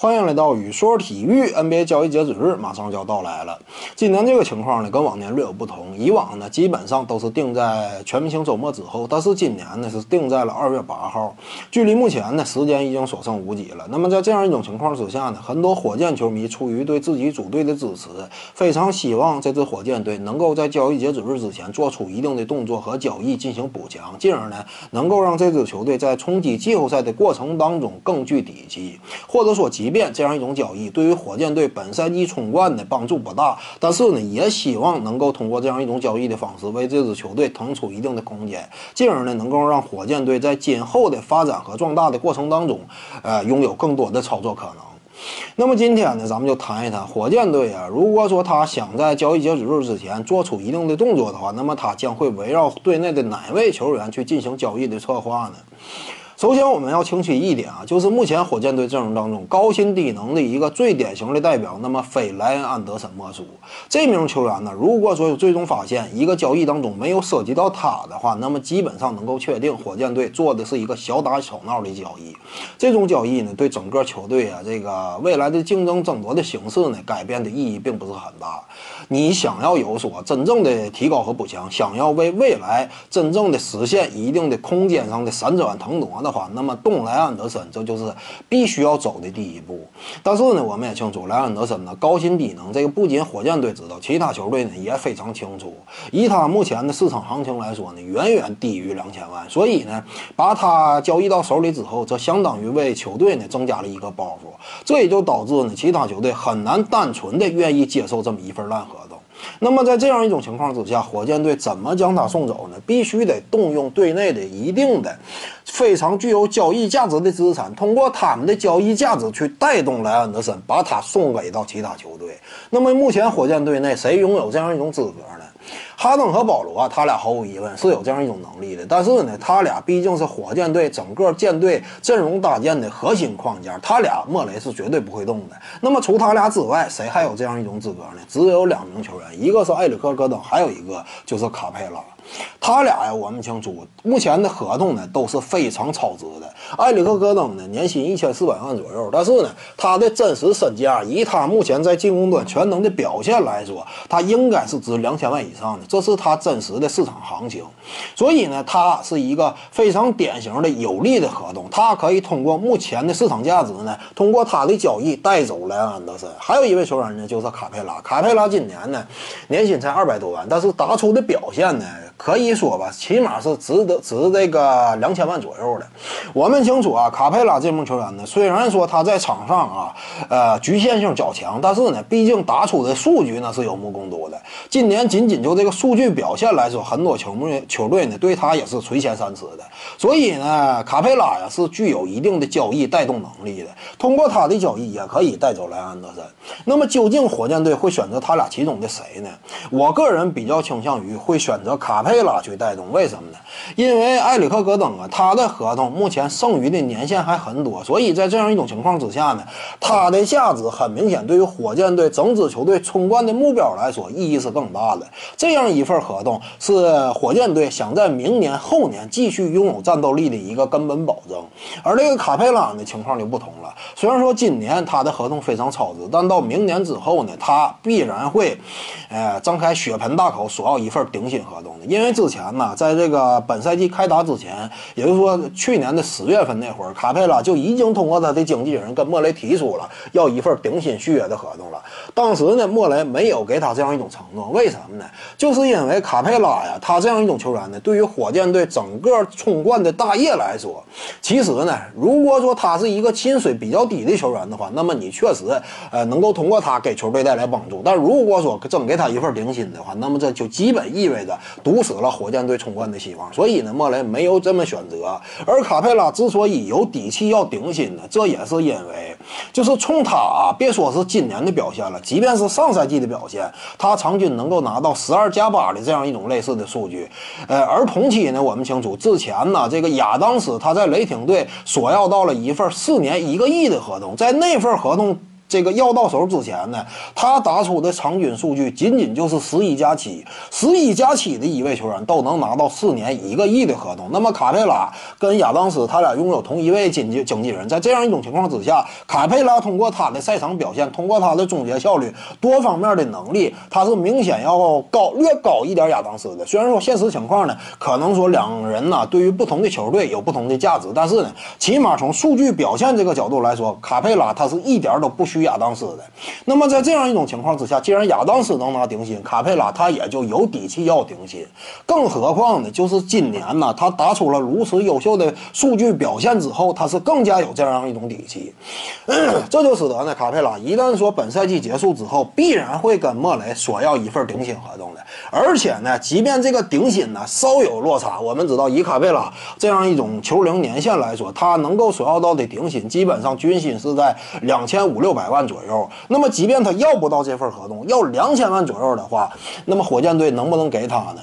欢迎来到宇说体育，NBA 交易截止日马上就要到来了。今年这个情况呢，跟往年略有不同。以往呢，基本上都是定在全明星周末之后，但是今年呢是定在了二月八号，距离目前呢时间已经所剩无几了。那么在这样一种情况之下呢，很多火箭球迷出于对自己主队的支持，非常希望这支火箭队能够在交易截止日之前做出一定的动作和交易进行补强，进而呢能够让这支球队在冲击季后赛的过程当中更具底气，或者说即。即便这样一种交易对于火箭队本赛季冲冠的帮助不大，但是呢，也希望能够通过这样一种交易的方式，为这支球队腾出一定的空间，进而呢，能够让火箭队在今后的发展和壮大的过程当中，呃，拥有更多的操作可能。那么今天呢，咱们就谈一谈火箭队啊，如果说他想在交易截止日之前做出一定的动作的话，那么他将会围绕队内的哪位球员去进行交易的策划呢？首先，我们要清晰一点啊，就是目前火箭队阵容当中高薪低能的一个最典型的代表，那么非莱恩·安德森莫属。这名球员呢，如果说最终发现一个交易当中没有涉及到他的话，那么基本上能够确定火箭队做的是一个小打小闹的交易。这种交易呢，对整个球队啊这个未来的竞争争夺的形式呢，改变的意义并不是很大。你想要有所真正的提高和补强，想要为未来真正的实现一定的空间上的闪转腾挪呢？的话，那么动莱安德森这就是必须要走的第一步。但是呢，我们也清楚，莱安德森呢高薪低能，这个不仅火箭队知道，其他球队呢也非常清楚。以他目前的市场行情来说呢，远远低于两千万。所以呢，把他交易到手里之后，这相当于为球队呢增加了一个包袱。这也就导致呢，其他球队很难单纯的愿意接受这么一份烂合同。那么在这样一种情况之下，火箭队怎么将他送走呢？必须得动用队内的一定的非常具有交易价值的资产，通过他们的交易价值去带动莱安德森，把他送给到其他球队。那么目前火箭队内谁拥有这样一种资格呢？哈登和保罗，啊他俩毫无疑问是有这样一种能力的，但是呢，他俩毕竟是火箭队整个舰队阵容搭建的核心框架，他俩莫雷是绝对不会动的。那么除他俩之外，谁还有这样一种资格呢？只有两名球员，一个是埃里克·戈登，还有一个就是卡佩拉。他俩呀，我们清楚，目前的合同呢都是非常超值的。埃里克·戈登呢，年薪一千四百万左右，但是呢，他的真实身价以他目前在进攻端全能的表现来说，他应该是值两千万以上的，这是他真实的市场行情。所以呢，他是一个非常典型的有利的合同，他可以通过目前的市场价值呢，通过他的交易带走莱恩·安德森。还有一位球员呢，就是卡佩拉。卡佩拉今年呢，年薪才二百多万，但是打出的表现呢？可以说吧，起码是值得值这个两千万左右的。我们清楚啊，卡佩拉这名球员呢，虽然说他在场上啊，呃，局限性较强，但是呢，毕竟打出的数据那是有目共睹的。今年仅仅就这个数据表现来说，很多球队球队呢对他也是垂涎三尺的。所以呢，卡佩拉呀是具有一定的交易带动能力的，通过他的交易也可以带走莱安德森。那么究竟火箭队会选择他俩其中的谁呢？我个人比较倾向于会选择卡。佩拉去带动，为什么呢？因为埃里克·戈登啊，他的合同目前剩余的年限还很多，所以在这样一种情况之下呢，他的价值很明显，对于火箭队整支球队冲冠的目标来说，意义是更大的。这样一份合同是火箭队想在明年、后年继续拥有战斗力的一个根本保证。而这个卡佩拉的情况就不同了，虽然说今年他的合同非常超值，但到明年之后呢，他必然会，呃，张开血盆大口索要一份顶薪合同的。因为之前呢，在这个本赛季开打之前，也就是说去年的十月份那会儿，卡佩拉就已经通过他的经纪人跟莫雷提出了要一份顶薪续约的合同了。当时呢，莫雷没有给他这样一种承诺，为什么呢？就是因为卡佩拉呀，他这样一种球员呢，对于火箭队整个冲冠的大业来说，其实呢，如果说他是一个薪水比较低的球员的话，那么你确实呃能够通过他给球队带来帮助。但如果说真给他一份顶薪的话，那么这就基本意味着堵。死了火箭队冲冠的希望，所以呢，莫雷没有这么选择。而卡佩拉之所以有底气要顶薪呢，这也是因为，就是冲他啊，别说是今年的表现了，即便是上赛季的表现，他场均能够拿到十二加八的这样一种类似的数据。呃，而同期呢，我们清楚之前呢，这个亚当斯他在雷霆队索要到了一份四年一个亿的合同，在那份合同。这个要到手之前呢，他打出的场均数据仅仅就是十一加七，十一加七的一位球员都能拿到四年一个亿的合同。那么卡佩拉跟亚当斯他俩拥有同一位经纪经纪人，在这样一种情况之下，卡佩拉通过他的赛场表现，通过他的终结效率，多方面的能力，他是明显要高略高一点亚当斯的。虽然说现实情况呢，可能说两人呢对于不同的球队有不同的价值，但是呢，起码从数据表现这个角度来说，卡佩拉他是一点都不虚。亚当斯的，那么在这样一种情况之下，既然亚当斯能拿顶薪，卡佩拉他也就有底气要顶薪。更何况呢，就是今年呢，他打出了如此优秀的数据表现之后，他是更加有这样一种底气。这就使得呢，卡佩拉一旦说本赛季结束之后，必然会跟莫雷索要一份顶薪合同的。而且呢，即便这个顶薪呢稍有落差，我们知道以卡佩拉这样一种球龄年限来说，他能够索要到的顶薪基本上均薪是在两千五六百。万左右，那么即便他要不到这份合同，要两千万左右的话，那么火箭队能不能给他呢？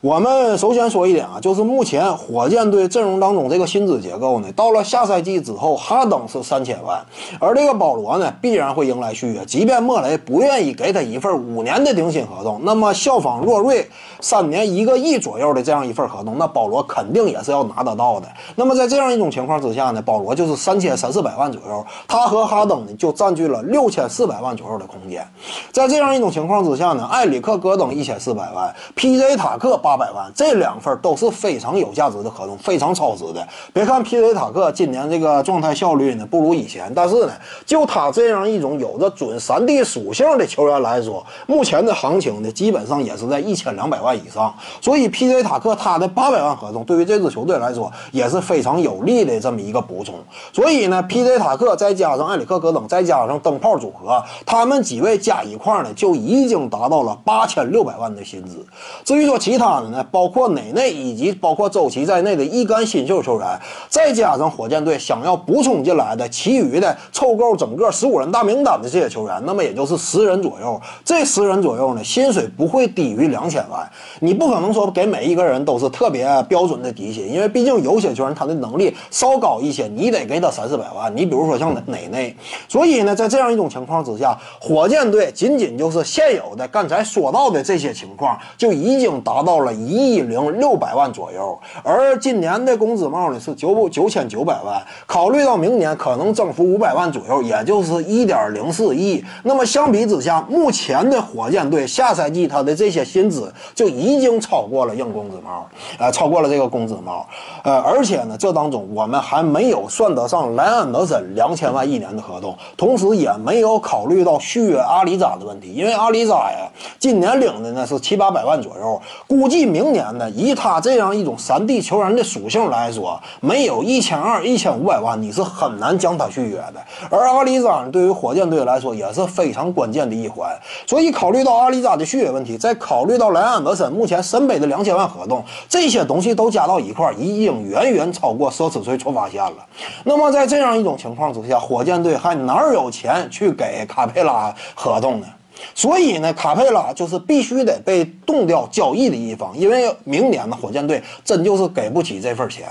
我们首先说一点啊，就是目前火箭队阵容当中这个薪资结构呢，到了下赛季之后，哈登是三千万，而这个保罗呢，必然会迎来续约。即便莫雷不愿意给他一份五年的顶薪合同，那么效仿洛瑞三年一个亿左右的这样一份合同，那保罗肯定也是要拿得到的。那么在这样一种情况之下呢，保罗就是三千三四百万左右，他和哈登呢就占据了六千四百万左右的空间。在这样一种情况之下呢，埃里克戈登一千四百万，P.J. 塔克。八百万，这两份都是非常有价值的合同，非常超值的。别看 P.J. 塔克今年这个状态效率呢不如以前，但是呢，就他这样一种有着准三 D 属性的球员来说，目前的行情呢基本上也是在一千两百万以上。所以 P.J. 塔克他的八百万合同对于这支球队来说也是非常有利的这么一个补充。所以呢，P.J. 塔克再加上埃里克戈登再加上灯泡组合，他们几位加一块呢就已经达到了八千六百万的薪资。至于说其他。呢，包括内内以及包括周琦在内的一干新秀球员，再加上火箭队想要补充进来的其余的凑够整个十五人大名单的这些球员，那么也就是十人左右。这十人左右呢，薪水不会低于两千万。你不可能说给每一个人都是特别标准的底薪，因为毕竟有些球员他的能力稍高一些，你得给他三四百万。你比如说像内内，所以呢，在这样一种情况之下，火箭队仅仅就是现有的刚才说到的这些情况，就已经达到了。一亿零六百万左右，而今年的工资帽呢是九九千九百万，考虑到明年可能增幅五百万左右，也就是一点零四亿。那么相比之下，目前的火箭队下赛季他的这些薪资就已经超过了硬工资帽，呃，超过了这个工资帽，呃，而且呢，这当中我们还没有算得上莱昂德森两千万一年的合同，同时也没有考虑到续约阿里扎的问题，因为阿里扎呀，今年领的呢是七八百万左右，估计。明年呢，以他这样一种三 D 球员的属性来说，没有一千二、一千五百万，你是很难将他续约的。而阿里扎对于火箭队来说也是非常关键的一环。所以考虑到阿里扎的续约问题，再考虑到莱昂德森目前身背的两千万合同，这些东西都加到一块，已经远远超过奢侈税触发线了。那么在这样一种情况之下，火箭队还哪有钱去给卡佩拉合同呢？所以呢，卡佩拉就是必须得被冻掉交易的一方，因为明年呢，火箭队真就是给不起这份钱。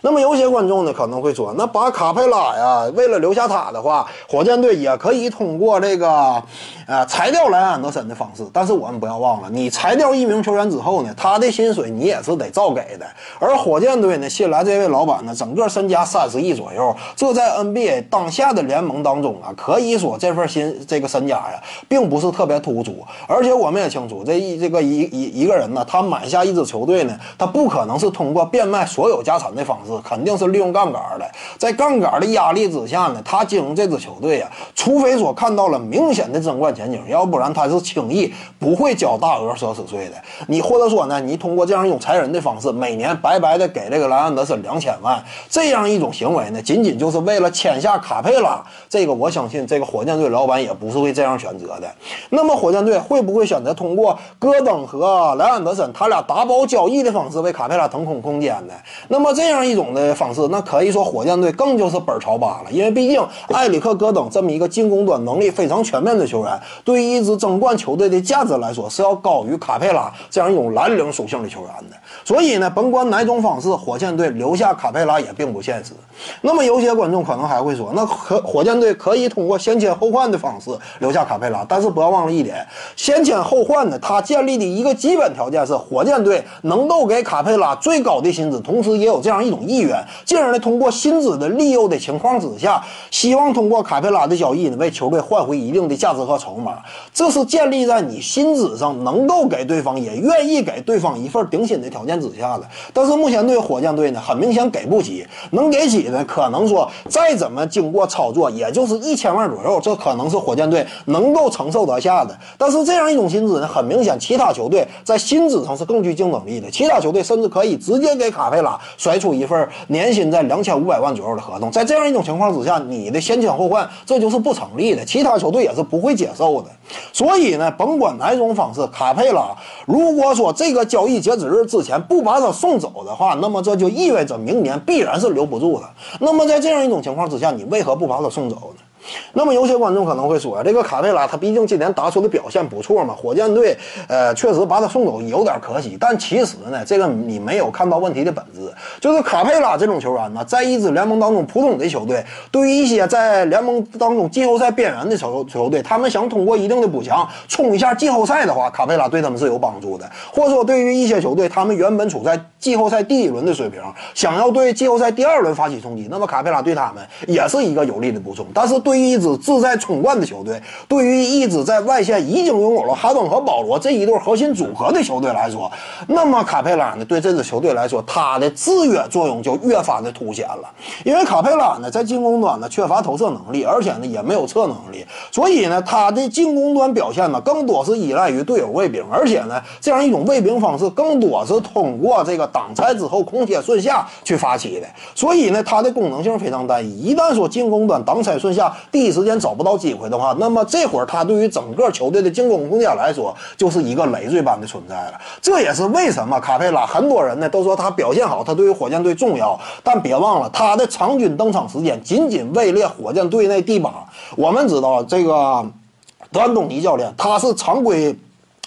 那么有些观众呢可能会说，那把卡佩拉呀，为了留下他的话，火箭队也可以通过这个，呃，裁掉莱昂德森的方式。但是我们不要忘了，你裁掉一名球员之后呢，他的薪水你也是得照给的。而火箭队呢，新来这位老板呢，整个身家三十亿左右，这在 NBA 当下的联盟当中啊，可以说这份薪这个身家呀，并不是。特别突出，而且我们也清楚，这一这个一一一个人呢，他买下一支球队呢，他不可能是通过变卖所有家产的方式，肯定是利用杠杆的。在杠杆的压力之下呢，他经营这支球队呀，除非说看到了明显的争冠前景，要不然他是轻易不会交大额奢侈税的。你或者说呢，你通过这样一种裁人的方式，每年白白的给这个莱昂德森两千万，这样一种行为呢，仅仅就是为了签下卡佩拉。这个我相信，这个火箭队老板也不是会这样选择的。那么火箭队会不会选择通过戈登和莱安德森他俩打包交易的方式为卡佩拉腾空空间呢？那么这样一种的方式，那可以说火箭队更就是本朝八了，因为毕竟埃里克戈登这么一个进攻端能力非常全面的球员，对于一支争冠球队的价值来说是要高于卡佩拉这样一种蓝领属性的球员的。所以呢，甭管哪种方式，火箭队留下卡佩拉也并不现实。那么有些观众可能还会说，那可火箭队可以通过先签后换的方式留下卡佩拉，但是不要忘了一点，先签后换呢，他建立的一个基本条件是火箭队能够给卡佩拉最高的薪资，同时也有这样一种意愿，进而呢通过薪资的利诱的情况之下，希望通过卡佩拉的交易呢为球队换回一定的价值和筹码，这是建立在你薪资上能够给对方也愿意给对方一份顶薪的条件之下的。但是目前对火箭队呢，很明显给不起，能给起呢。可能说再怎么经过操作，也就是一千万左右，这可能是火箭队能够承受得下的。但是这样一种薪资呢，很明显，其他球队在薪资上是更具竞争力的。其他球队甚至可以直接给卡佩拉甩出一份年薪在两千五百万左右的合同。在这样一种情况之下，你的先签后换，这就是不成立的。其他球队也是不会接受的。所以呢，甭管哪种方式，卡佩拉如果说这个交易截止日之前不把他送走的话，那么这就意味着明年必然是留不住的。那么在这样一种情况之下，你为何不把他送走呢？那么有些观众可能会说，这个卡佩拉他毕竟今年打出的表现不错嘛，火箭队呃确实把他送走有点可惜。但其实呢，这个你没有看到问题的本质，就是卡佩拉这种球员呢，在一支联盟当中普通的球队，对于一些在联盟当中季后赛边缘的球球队，他们想通过一定的补强冲一下季后赛的话，卡佩拉对他们是有帮助的。或者说对于一些球队，他们原本处在季后赛第一轮的水平，想要对季后赛第二轮发起冲击，那么卡佩拉对他们也是一个有力的补充。但是对对于一支志在冲冠的球队，对于一支在外线已经拥有了哈登和保罗这一对核心组合的球队来说，那么卡佩拉呢，对这支球队来说，他的制约作用就越发的凸显了。因为卡佩拉呢，在进攻端呢缺乏投射能力，而且呢也没有策能力，所以呢，他的进攻端表现呢更多是依赖于队友卫兵，而且呢，这样一种卫兵方式更多是通过这个挡拆之后空切顺下去发起的，所以呢，它的功能性非常单一。一旦说进攻端挡拆顺下，第一时间找不到机会的话，那么这会儿他对于整个球队的进攻空间来说，就是一个累赘般的存在了。这也是为什么卡佩拉很多人呢都说他表现好，他对于火箭队重要。但别忘了，他的场均登场时间仅仅位列火箭队内第八。我们知道这个德安东尼教练，他是常规。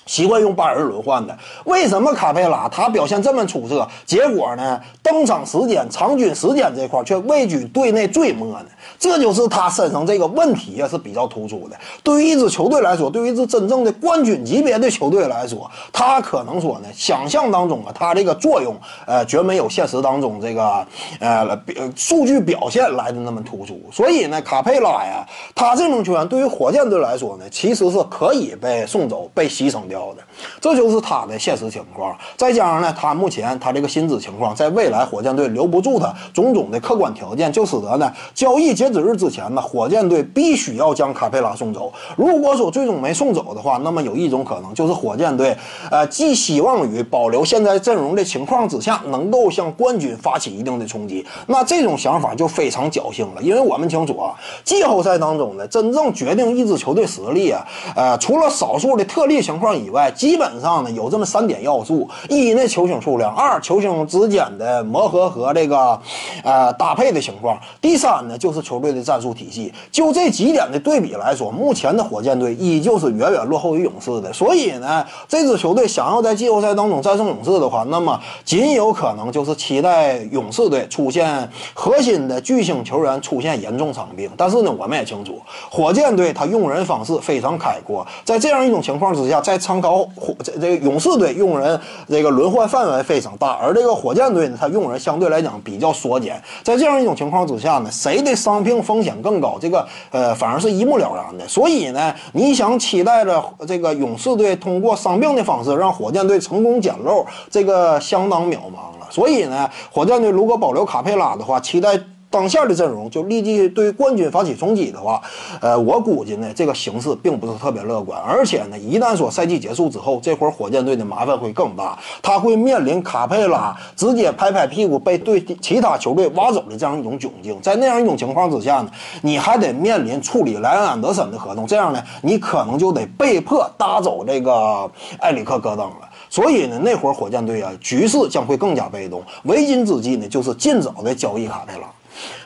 习惯用八人轮换的，为什么卡佩拉他表现这么出色，结果呢？登场时间、场均时间这块却位居队内最末呢？这就是他身上这个问题啊，是比较突出的。对于一支球队来说，对于一支真正的冠军级别的球队来说，他可能说呢，想象当中啊，他这个作用，呃，绝没有现实当中这个，呃，数据表现来的那么突出。所以呢，卡佩拉呀，他这种球员对于火箭队来说呢，其实是可以被送走、被牺牲掉的。这就是他的现实情况。再加上呢，他目前他这个薪资情况，在未来火箭队留不住他，种种的客观条件，就使得呢，交易截止日之前呢，火箭队必须要将卡佩拉送走。如果说最终没送走的话，那么有一种可能就是火箭队，呃，寄希望于保留现在阵容的情况之下，能够向冠军发起一定的冲击。那这种想法就非常侥幸了，因为我们清楚啊，季后赛当中呢，真正决定一支球队实力啊，呃，除了少数的特例情况以外，基本上呢有这么三点要素：一那球星数量，二球星之间的磨合和这个，呃搭配的情况；第三呢就是球队的战术体系。就这几点的对比来说，目前的火箭队依旧是远远落后于勇士的。所以呢，这支球队想要在季后赛当中战胜勇士的话，那么仅有可能就是期待勇士队出现核心的巨星球员出现严重伤病。但是呢，我们也清楚，火箭队他用人方式非常开阔，在这样一种情况之下，在参考火这这个勇士队用人这个轮换范围非常大，而这个火箭队呢，他用人相对来讲比较缩减。在这样一种情况之下呢，谁的伤病风险更高？这个呃，反而是一目了然的。所以呢，你想期待着这个勇士队通过伤病的方式让火箭队成功捡漏，这个相当渺茫了。所以呢，火箭队如果保留卡佩拉的话，期待。当下的阵容就立即对冠军发起冲击的话，呃，我估计呢，这个形势并不是特别乐观。而且呢，一旦说赛季结束之后，这会儿火箭队的麻烦会更大，他会面临卡佩拉直接拍拍屁股被对其他球队挖走的这样一种窘境。在那样一种情况之下呢，你还得面临处理莱恩安德森的合同，这样呢，你可能就得被迫搭走这个埃里克戈登了。所以呢，那会儿火箭队啊，局势将会更加被动。为今之计呢，就是尽早的交易卡佩拉。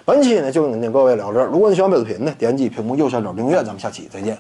本期呢，就跟各位聊这儿。如果你喜欢本视频呢，点击屏幕右下角订阅，咱们下期再见。